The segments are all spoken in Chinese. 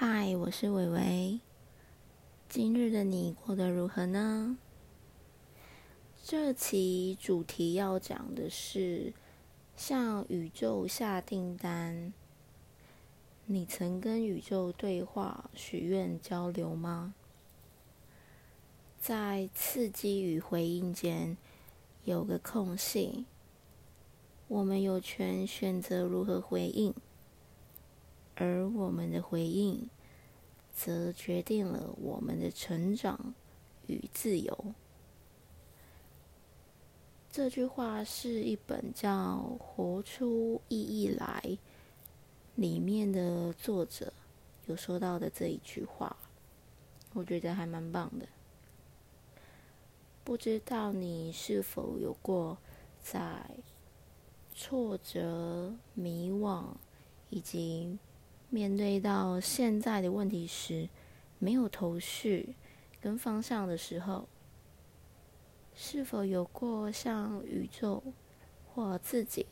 嗨，我是伟伟。今日的你过得如何呢？这期主题要讲的是向宇宙下订单。你曾跟宇宙对话、许愿、交流吗？在刺激与回应间有个空隙，我们有权选择如何回应。而我们的回应，则决定了我们的成长与自由。这句话是一本叫《活出意义来》里面的作者有说到的这一句话，我觉得还蛮棒的。不知道你是否有过在挫折、迷惘以及面对到现在的问题时，没有头绪跟方向的时候，是否有过向宇宙或自己，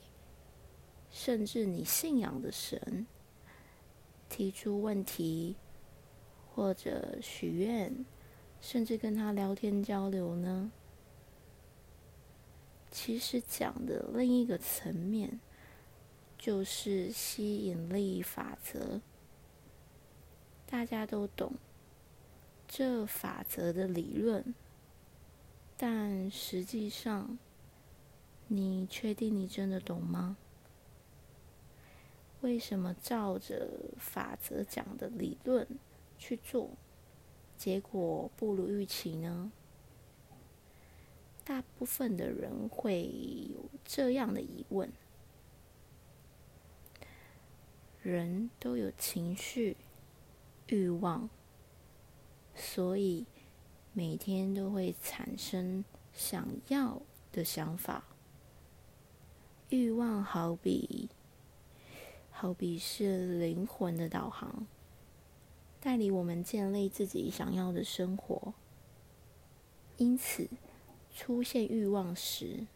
甚至你信仰的神提出问题，或者许愿，甚至跟他聊天交流呢？其实讲的另一个层面。就是吸引力法则，大家都懂这法则的理论，但实际上，你确定你真的懂吗？为什么照着法则讲的理论去做，结果不如预期呢？大部分的人会有这样的疑问。人都有情绪、欲望，所以每天都会产生想要的想法。欲望好比，好比是灵魂的导航，带领我们建立自己想要的生活。因此，出现欲望时，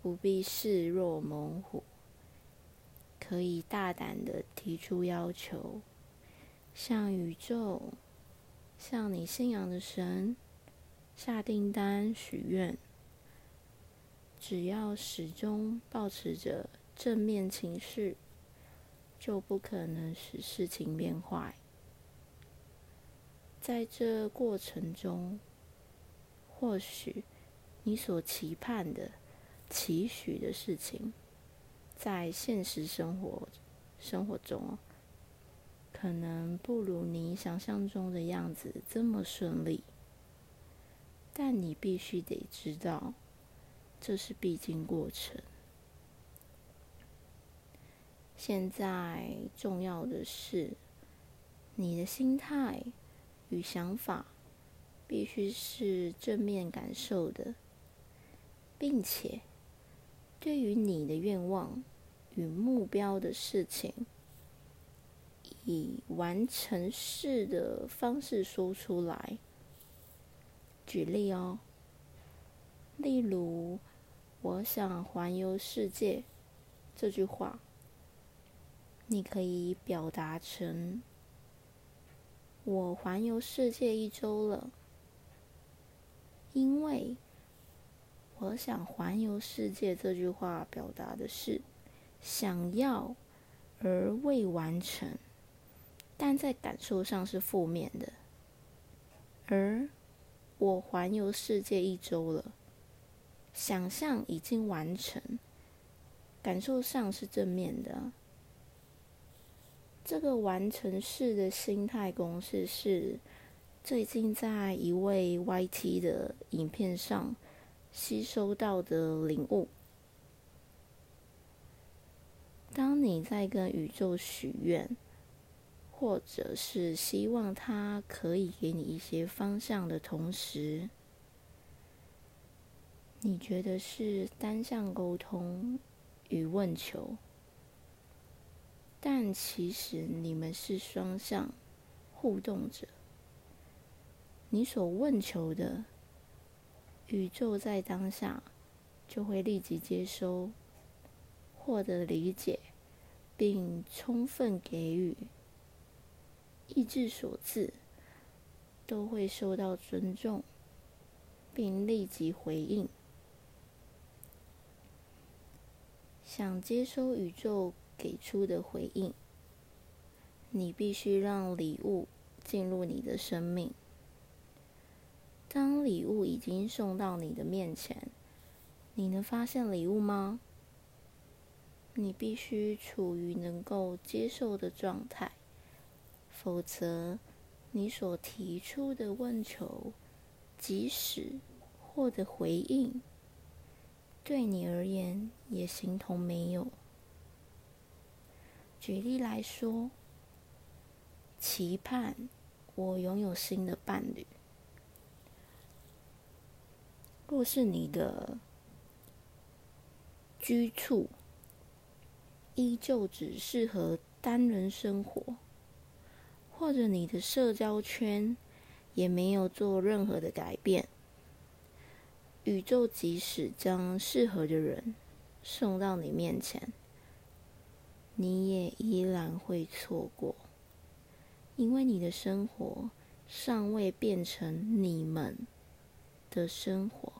不必视若猛虎。可以大胆的提出要求，向宇宙、向你信仰的神下订单、许愿。只要始终保持着正面情绪，就不可能使事情变坏。在这过程中，或许你所期盼的、期许的事情。在现实生活生活中，可能不如你想象中的样子这么顺利，但你必须得知道，这是必经过程。现在重要的是，你的心态与想法必须是正面感受的，并且。对于你的愿望与目标的事情，以完成式的方式说出来。举例哦，例如“我想环游世界”这句话，你可以表达成“我环游世界一周了”，因为。我想环游世界这句话表达的是想要而未完成，但在感受上是负面的。而我环游世界一周了，想象已经完成，感受上是正面的。这个完成式的心态公式是最近在一位 YT 的影片上。吸收到的领悟。当你在跟宇宙许愿，或者是希望他可以给你一些方向的同时，你觉得是单向沟通与问求，但其实你们是双向互动者。你所问求的。宇宙在当下就会立即接收、获得理解，并充分给予。意志所致，都会受到尊重，并立即回应。想接收宇宙给出的回应，你必须让礼物进入你的生命。当礼物已经送到你的面前，你能发现礼物吗？你必须处于能够接受的状态，否则你所提出的问求，即使获得回应，对你而言也形同没有。举例来说，期盼我拥有新的伴侣。若是你的居处依旧只适合单人生活，或者你的社交圈也没有做任何的改变，宇宙即使将适合的人送到你面前，你也依然会错过，因为你的生活尚未变成你们。的生活，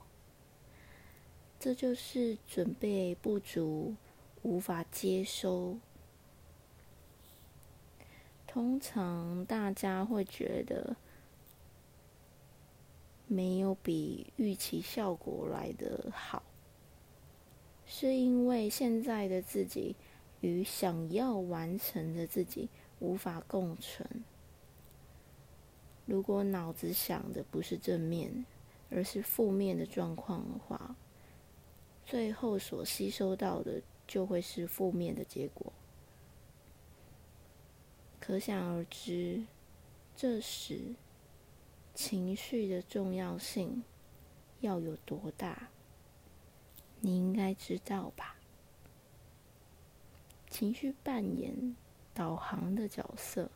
这就是准备不足，无法接收。通常大家会觉得没有比预期效果来的好，是因为现在的自己与想要完成的自己无法共存。如果脑子想的不是正面。而是负面的状况的话，最后所吸收到的就会是负面的结果。可想而知，这时情绪的重要性要有多大，你应该知道吧？情绪扮演导航的角色，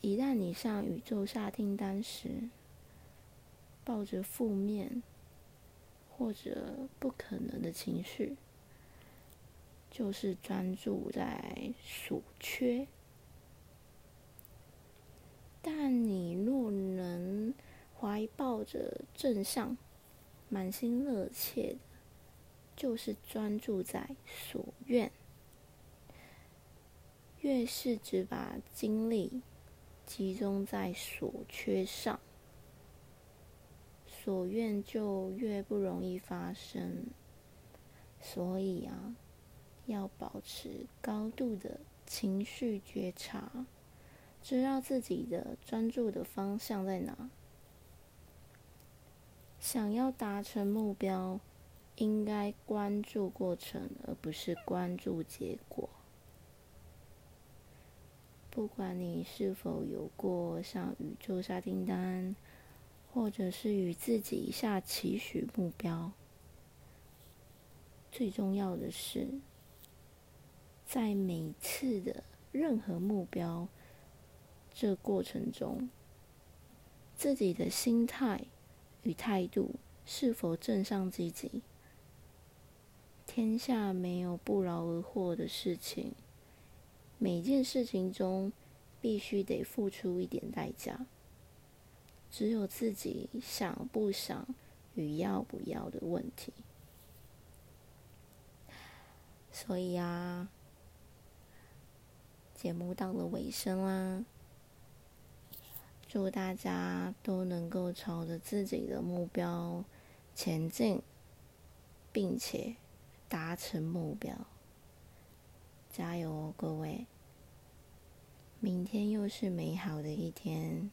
一旦你向宇宙下订单时。抱着负面或者不可能的情绪，就是专注在所缺。但你若能怀抱着正向、满心热切的，就是专注在所愿。越是只把精力集中在所缺上。所愿就越不容易发生，所以啊，要保持高度的情绪觉察，知道自己的专注的方向在哪。想要达成目标，应该关注过程，而不是关注结果。不管你是否有过向宇宙下订单。或者是与自己下期许目标，最重要的是，在每次的任何目标这过程中，自己的心态与态度是否正向积极。天下没有不劳而获的事情，每件事情中必须得付出一点代价。只有自己想不想与要不要的问题，所以啊，节目到了尾声啦，祝大家都能够朝着自己的目标前进，并且达成目标，加油哦，各位！明天又是美好的一天。